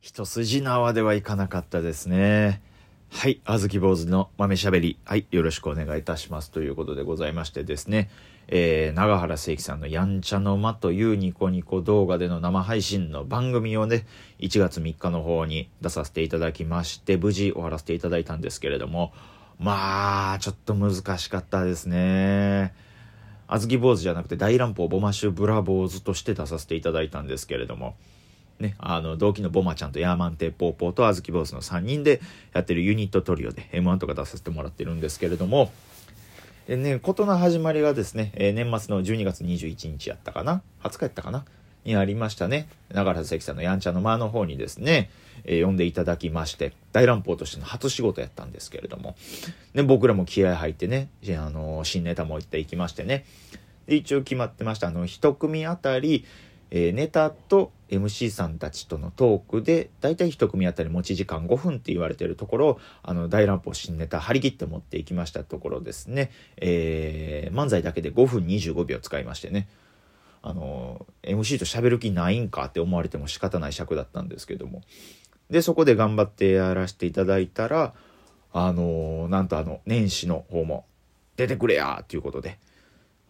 一筋縄ではいかなかったですね。はい、あずき坊主の豆しゃべり。はい、よろしくお願いいたします。ということでございましてですね、えー、長原聖樹さんのやんちゃの間というニコニコ動画での生配信の番組をね、1月3日の方に出させていただきまして、無事終わらせていただいたんですけれども、まあ、ちょっと難しかったですね。あずき坊主じゃなくて大乱暴ボマッシュブラボーズとして出させていただいたんですけれども、ね、あの、同期のボマちゃんとヤーマンテポーポーとあずき坊主の3人でやってるユニットトリオで M1 とか出させてもらってるんですけれども、えね、ことの始まりがですね、年末の12月21日やったかな ?20 日やったかな？にありましたね。長原関さんのやんちゃの間の方にですね、呼んでいただきまして、大乱暴としての初仕事やったんですけれども、ね、僕らも気合入ってね、あの、新ネタも行っていきましてね、一応決まってました。あの、一組あたり、えー、ネタと MC さんたちとのトークでだいたい1組あたり持ち時間5分って言われてるところあの大乱暴新ネタ張り切って持っていきましたところですね、えー、漫才だけで5分25秒使いましてねあの MC と喋る気ないんかって思われても仕方ない尺だったんですけども。でそこで頑張ってやらせていただいたらあのなんとあの年始の方も出てくれやということで。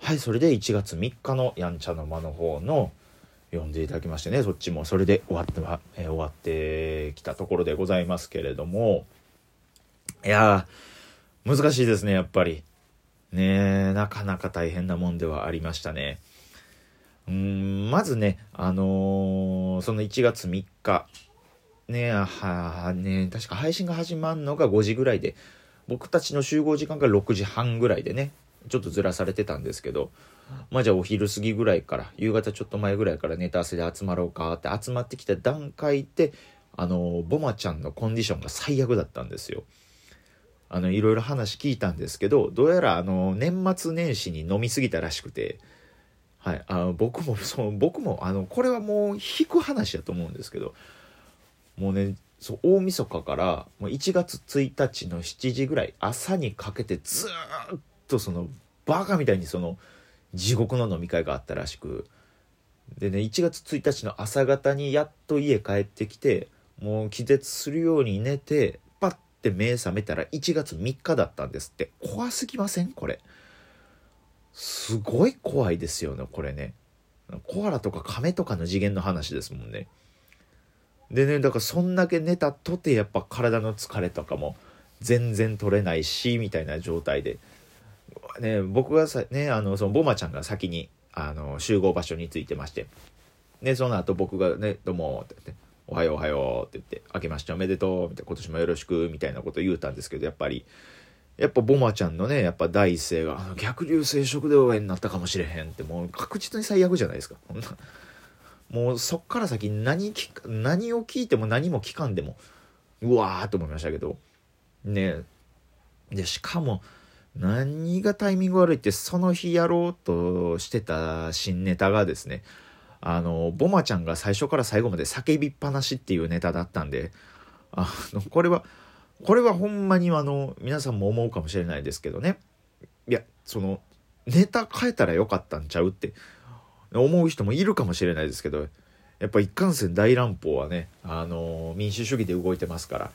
はいそれで1月3日のやんちゃの間の方の呼んでいただきましてねそっちもそれで終わっては、えー、終わってきたところでございますけれども。いや難しいですねやっぱり。ねなかなか大変なもんではありましたね。うんまずねあのー、その1月3日ねはね確か配信が始まるのが5時ぐらいで僕たちの集合時間が6時半ぐらいでねちょっとずらされてたんですけどまあじゃあお昼過ぎぐらいから夕方ちょっと前ぐらいからネタ合わせで集まろうかって集まってきた段階であのボマちゃんのコンディションが最悪だったんですよ。あのいろいろ話聞いたんですけどどうやらあの年末年始に飲み過ぎたらしくて、はい、あ僕も そう僕もあのこれはもう引く話だと思うんですけどもうねそう大晦日からもう1月1日の7時ぐらい朝にかけてずっとそのバカみたいにその地獄の飲み会があったらしくでね1月1日の朝方にやっと家帰ってきてもう気絶するように寝てパッて目覚めたら1月3日だったんですって。怖すぎません？これ。すごい怖いですよねこれね。コアラとかカメとかの次元の話ですもんね。でねだからそんだけ寝たとてやっぱ体の疲れとかも全然取れないしみたいな状態で。ね、僕がさ、ね、あの、その、ボマちゃんが先に、あの、集合場所に着いてまして、で、その後僕がね、どうも、って言って、おはようおはようって言って、明けましておめでとう、みたいな、今年もよろしく、みたいなこと言うたんですけど、やっぱり、やっぱボマちゃんのね、やっぱ第一声が、逆流性食道炎になったかもしれへんって、もう確実に最悪じゃないですか。もうそっから先何聞何を聞いても何も聞かんでも、うわーって思いましたけど、ね。で、しかも、何がタイミング悪いってその日やろうとしてた新ネタがですねあのボマちゃんが最初から最後まで叫びっぱなしっていうネタだったんであのこれはこれはほんまにあの皆さんも思うかもしれないですけどね。いやそのネタ変えたらよかったんちゃうって思う人もいるかもしれないですけどやっぱ一貫性大乱暴はねあの民主主義で動いてますから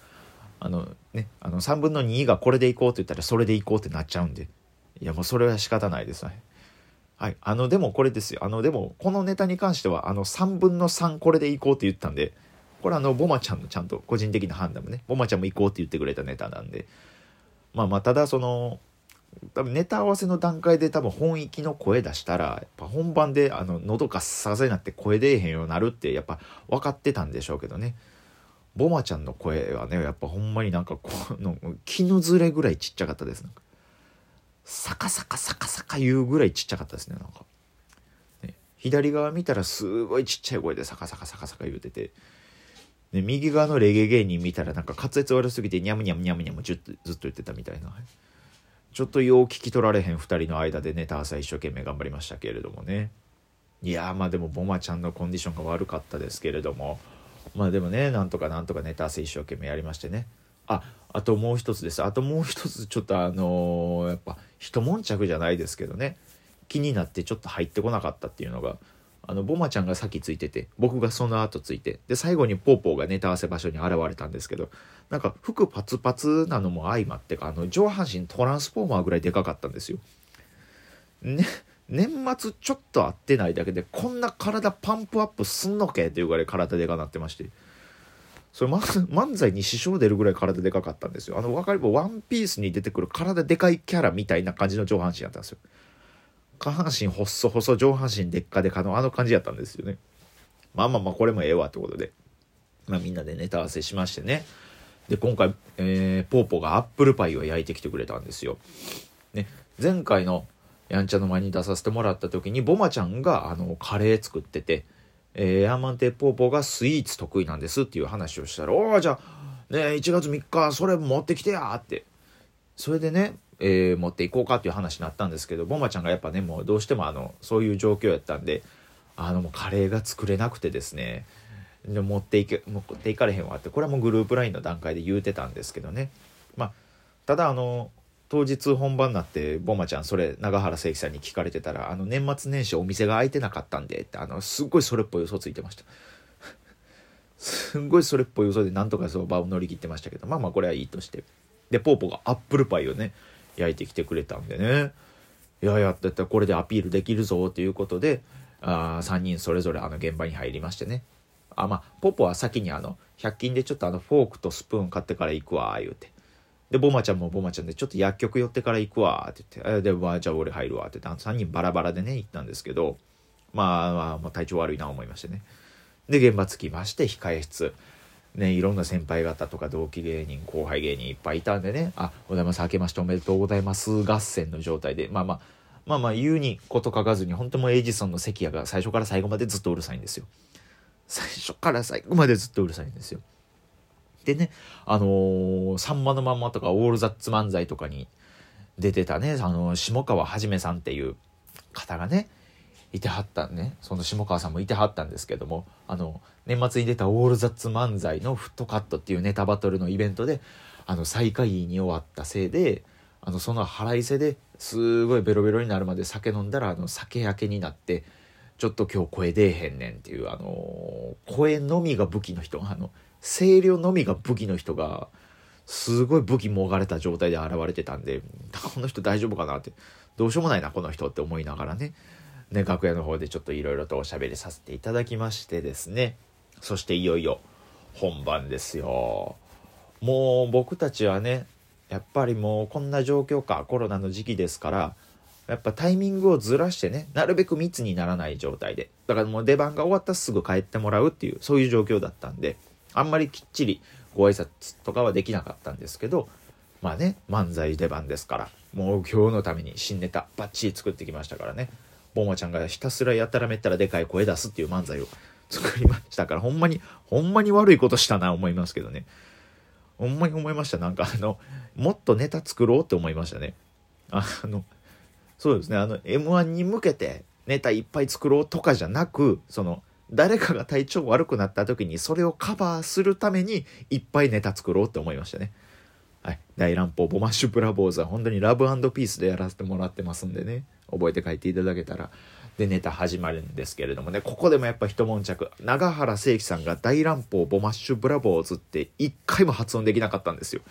あのね、あの3分の2がこれでいこうって言ったらそれでいこうってなっちゃうんで。いやもうそれは仕方ないですね。はい。あのでもこれですよ。あのでもこのネタに関してはあの3分の3これでいこうって言ったんで、これあのボマちゃんのちゃんと個人的な判断もね、ボマちゃんも行こうって言ってくれたネタなんで。まあまあただその、多分ネタ合わせの段階で多分本域の声出したら、やっぱ本番であの喉がさせになって声出えへんようになるってやっぱ分かってたんでしょうけどね。ボマちゃんの声はねやっぱほんまになんかこの絹ずれぐらいちっちゃかったです。なんかサカサカサカサカ言うぐらいちっちゃかったですねなんか、ね、左側見たらすごいちっちゃい声でサカサカサカサカ言うてて。で右側のレゲエ芸人見たらなんか滑舌悪すぎてニャムニャムニャムニャムずっと言ってたみたいな。ちょっとよう聞き取られへん2人の間でネタ朝一生懸命頑張りましたけれどもね。いやまあでもボマちゃんのコンディションが悪かったですけれども。まあでもねなんとかなんとかネタ合わせ一生懸命やりましてね。ああともう一つです。あともう一つちょっとあのー、やっぱ一悶着じゃないですけどね。気になってちょっと入ってこなかったっていうのがあのボマちゃんが先ついてて僕がその後ついてで最後にポーポーがネタ合わせ場所に現れたんですけどなんか服パツパツなのも相まってかあの上半身トランスフォーマーぐらいでかかったんですよ。ね。年末ちょっと会ってないだけでこんな体パンプアップすんのけっていうぐらい体でかなってまして。それま漫才に支障出るぐらい体でかかったんですよ。あの分かりもワンピースに出てくる体でかいキャラみたいな感じの上半身やったんですよ。下半身細細上半身でっかでかのあの感じやったんですよね。まあまあまあこれもええわってことで。まあみんなでネタ合わせしましてね。で今回、えー、ポーポがアップルパイを焼いてきてくれたんですよ。ね、前回のやんちゃの間に出させてもらった時にボマちゃんがあのカレー作ってて、えー、ヤーマンテポーポーがスイーツ得意なんですっていう話をしたら「おじゃあ、ね、1月3日それ持ってきてや」って。それでね、えー、持っていこうかっていう話になったんですけどボマちゃんがやっぱねもうどうしてもあのそういう状況やったんであのもうカレーが作れなくてですねで持っていけ持っていかれへんわってこれはもうグループ LINE の段階で言うてたんですけどね。まあただあの当日本番になってボマちゃんそれ永原誠樹さんに聞かれてたらあの年末年始お店が開いてなかったんでってあのすっごいそれっぽい嘘ついてました。すんごいそれっぽい嘘でなんとかその場を乗り切ってましたけどまあまあこれはいいとして。でポーポがアップルパイをね焼いてきてくれたんでね。いややってたらこれでアピールできるぞということであ3人それぞれあの現場に入りましてね。あまあポポは先にあの100均でちょっとあのフォークとスプーン買ってから行くわ言うて。でボマちゃんもボマちゃんでちょっと薬局寄ってから行くわって言ってで、まあ、じゃあ俺入るわって言って3人バラバラでね行ったんですけどまあまあ、体調悪いな思いましてねで現場着きまして控え室ね、いろんな先輩方とか同期芸人後輩芸人いっぱいいたんでね「あおはようございます明けましておめでとうございます」合戦の状態でまあまあまあまあ言うにこと書かずに本当もエイジソンの関谷が最初から最後までずっとうるさいんですよ。最初から最後までずっとうるさいんですよ。でね、あのー、さんまのまんまとかオールザッツ漫才とかに出てたね、あのー、下川はじめさんっていう方がね、いてはったね、その下川さんもいてはったんですけども、あの、年末に出たオールザッツ漫才のフットカットっていうネタバトルのイベントで、あの、最下位に終わったせいで、あの、その腹いせですごいベロベロになるまで酒飲んだら、あの、酒焼けになって、ちょっと今日声出えへんねんっていう、あの声のみが武器の人、あの、声量のみが武器の人が、すごい武器もがれた状態で現れてたんで、この人大丈夫かなって、どうしようもないな、この人って思いながらね、ね、楽屋の方でちょっといろいろとおしゃべりさせていただきましてですね、そしていよいよ本番ですよ。もう僕たちはね、やっぱりもうこんな状況か、コロナの時期ですから、やっぱタイミングをずらしてね、なるべく密にならない状態で。だからもう出番が終わったらすぐ帰ってもらうっていう、そういう状況だったんで、あんまりきっちりご挨拶とかはできなかったんですけど、まあね、漫才出番ですから、もう今日のために新ネタバッチリ作ってきましたからね。ボマちゃんがひたすらやたらめったらでかい声出すっていう漫才を作りましたから、ほんまに、ほんまに悪いことしたな思いますけどね。ほんまに思いました。なんかあの、もっとネタ作ろうって思いましたね。あの、そうですね。あの m 1に向けてネタいっぱい作ろうとかじゃなくその誰かが体調悪くなった時にそれをカバーするためにいっぱいネタ作ろうって思いましたね。はい、大乱暴ボマッシュブラボーズは本当にラブピースでやらせてもらってますんでね。覚えて帰っていただけたら。でネタ始まるんですけれどもね。ここでもやっぱ一悶着。永原誠樹さんが大乱暴ボマッシュブラボーズって一回も発音できなかったんですよ。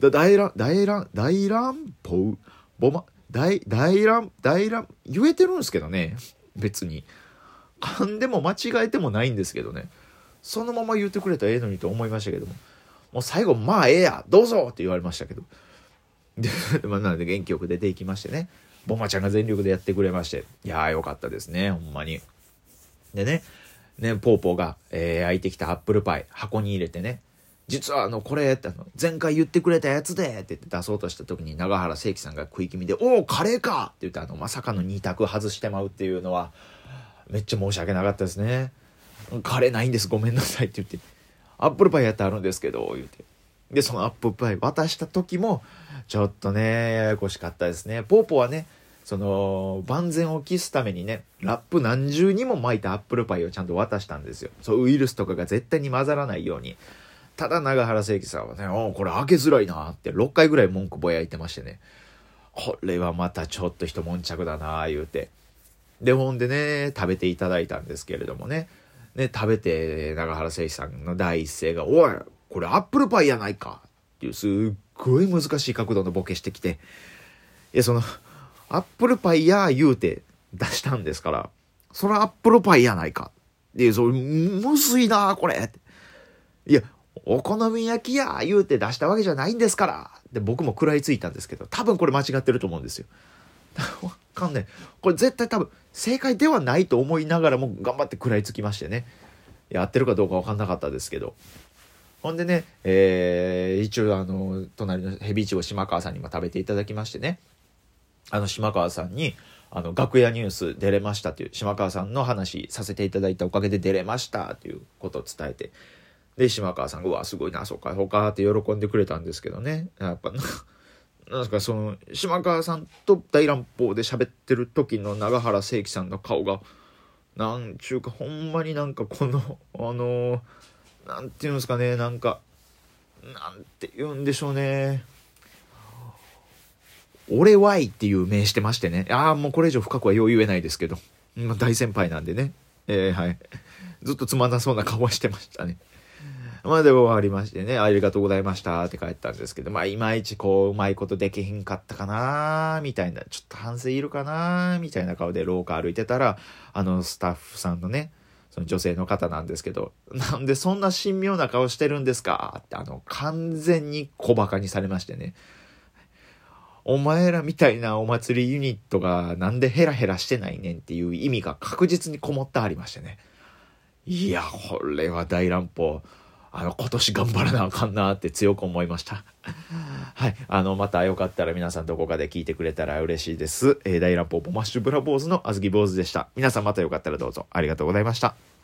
大乱大乱大乱暴？ボマ大、大乱、大乱、言えてるんですけどね。別に。噛んでも間違えてもないんですけどね。そのまま言ってくれたらええのにと思いましたけども。もう最後、まあええや、どうぞって言われましたけど。で、まあ、なので元気よく出ていきましてね。ボマちゃんが全力でやってくれまして。いやーよかったですね、ほんまに。でね、ね、ポーポーが、えー、焼いてきたアップルパイ、箱に入れてね、実はあの、これってあの、前回言ってくれたやつでって言って出そうとした時に長原聖樹さんが食い気味で、おお、カレーかって言ってあの、まさかの2択外してまうっていうのは、めっちゃ申し訳なかったですね。カレーないんです、ごめんなさいって言って、アップルパイやってあるんですけど、言うて。で、そのアップルパイ渡した時も、ちょっとね、ややこしかったですね。ポーポはね、その、万全を期すためにね、ラップ何重にも巻いたアップルパイをちゃんと渡したんですよ。そう、ウイルスとかが絶対に混ざらないように。ただ長原聖樹さんはね、おこれ開けづらいなって6回ぐらい文句ぼやいてましてね。これはまたちょっと一悶着だな言うて。で、ほんでね、食べていただいたんですけれどもね。ね、食べて、長原誠司さんの第一声が、おい、これアップルパイやないかっていう、すっごい難しい角度のボケしてきて、いや、その、アップルパイや言うて出したんですから、それアップルパイやないか。っていう、そう、むずいなこれ。いや、お好み焼きや言うて出したわけじゃないんですから。で、僕も食らいついたんですけど、多分これ間違ってると思うんですよ。わかんない。これ絶対多分正解ではないと思いながらも頑張って食らいつきましてね。やってるかどうかわかんなかったですけど。ほんでね、えー、一応あの、隣のヘビイチゴ島川さんにも食べていただきましてね。あの島川さんに、あの、楽屋ニュース出れましたという、島川さんの話させていただいたおかげで出れましたということを伝えて、で、島川さんが、うわ、すごいな、そうか、そうかって喜んでくれたんですけどね。やっぱ、なんかその、島川さんと大乱暴で喋ってる時の長原聖樹さんの顔が、なんちゅうか、ほんまになんかこの、あのなんていうんですかね、なんか、なんて言うんでしょうね。俺はいっていう名してましてね。ああ、もうこれ以上深くはよう言えないですけど。まあ、大先輩なんでね。えー、はい。ずっとつまんなそうな顔はしてましたね。まあで終わりましてね、ありがとうございましたって帰ったんですけど、まあいまいちこう、うまいことできへんかったかなみたいな、ちょっと反省いるかなみたいな顔で廊下歩いてたら、あのスタッフさんのね、その女性の方なんですけど、なんでそんな神妙な顔してるんですか？って、あの、完全に小馬鹿にされましてね。お前らみたいなお祭りユニットがなんでヘラヘラしてないねん？っていう意味が確実にこもってありましてね。いや、これは大乱暴。あの、今年頑張らなあかんなって強く思いました。はい。あの、またよかったら皆さんどこかで聞いてくれたら嬉しいです。えー、大乱暴ボマッシュブラ坊主のあずき坊主でした。皆さんまたよかったらどうぞありがとうございました。